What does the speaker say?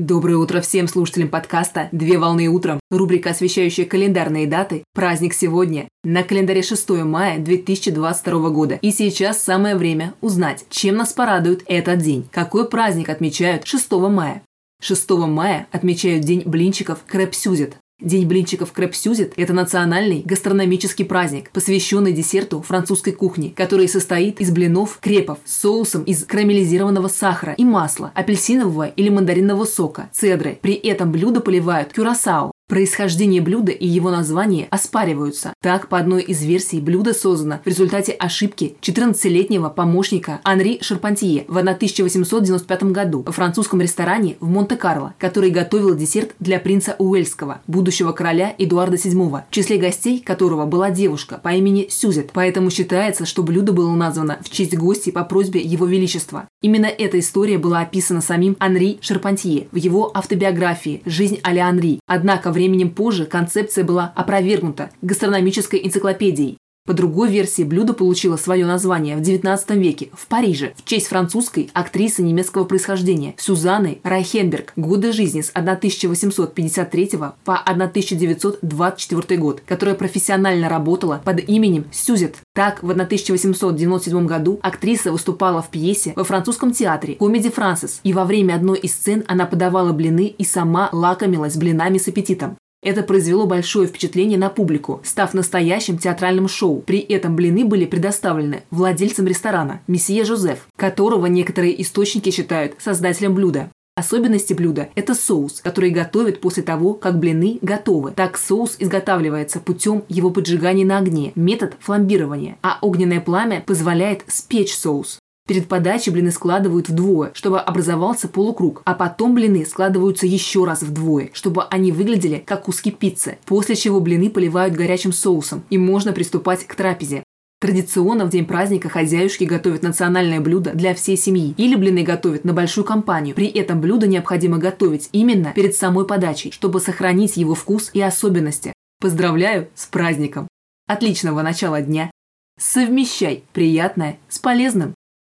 Доброе утро всем слушателям подкаста «Две волны утром». Рубрика, освещающая календарные даты. Праздник сегодня. На календаре 6 мая 2022 года. И сейчас самое время узнать, чем нас порадует этот день. Какой праздник отмечают 6 мая? 6 мая отмечают День блинчиков Крэпсюзет. День блинчиков Крэп-Сюзет – это национальный гастрономический праздник, посвященный десерту французской кухни, который состоит из блинов крепов соусом из карамелизированного сахара и масла, апельсинового или мандаринного сока, цедры. При этом блюдо поливают кюрасао, Происхождение блюда и его название оспариваются. Так, по одной из версий, блюдо создано в результате ошибки 14-летнего помощника Анри Шарпантье в 1895 году во французском ресторане в Монте-Карло, который готовил десерт для принца Уэльского, будущего короля Эдуарда VII, в числе гостей которого была девушка по имени Сюзет. Поэтому считается, что блюдо было названо в честь гостей по просьбе его величества. Именно эта история была описана самим Анри Шарпантье в его автобиографии «Жизнь а-ля Анри». Однако временем позже концепция была опровергнута гастрономической энциклопедией. По другой версии, блюдо получило свое название в XIX веке в Париже в честь французской актрисы немецкого происхождения Сюзанны Райхенберг. Годы жизни с 1853 по 1924 год, которая профессионально работала под именем Сюзет. Так, в 1897 году актриса выступала в пьесе во французском театре «Комеди Франсис», и во время одной из сцен она подавала блины и сама лакомилась блинами с аппетитом. Это произвело большое впечатление на публику, став настоящим театральным шоу. При этом блины были предоставлены владельцам ресторана, месье Жозеф, которого некоторые источники считают создателем блюда. Особенности блюда – это соус, который готовят после того, как блины готовы. Так соус изготавливается путем его поджигания на огне, метод фламбирования, а огненное пламя позволяет спечь соус. Перед подачей блины складывают вдвое, чтобы образовался полукруг, а потом блины складываются еще раз вдвое, чтобы они выглядели как куски пиццы, после чего блины поливают горячим соусом, и можно приступать к трапезе. Традиционно в день праздника хозяюшки готовят национальное блюдо для всей семьи или блины готовят на большую компанию. При этом блюдо необходимо готовить именно перед самой подачей, чтобы сохранить его вкус и особенности. Поздравляю с праздником! Отличного начала дня! Совмещай приятное с полезным!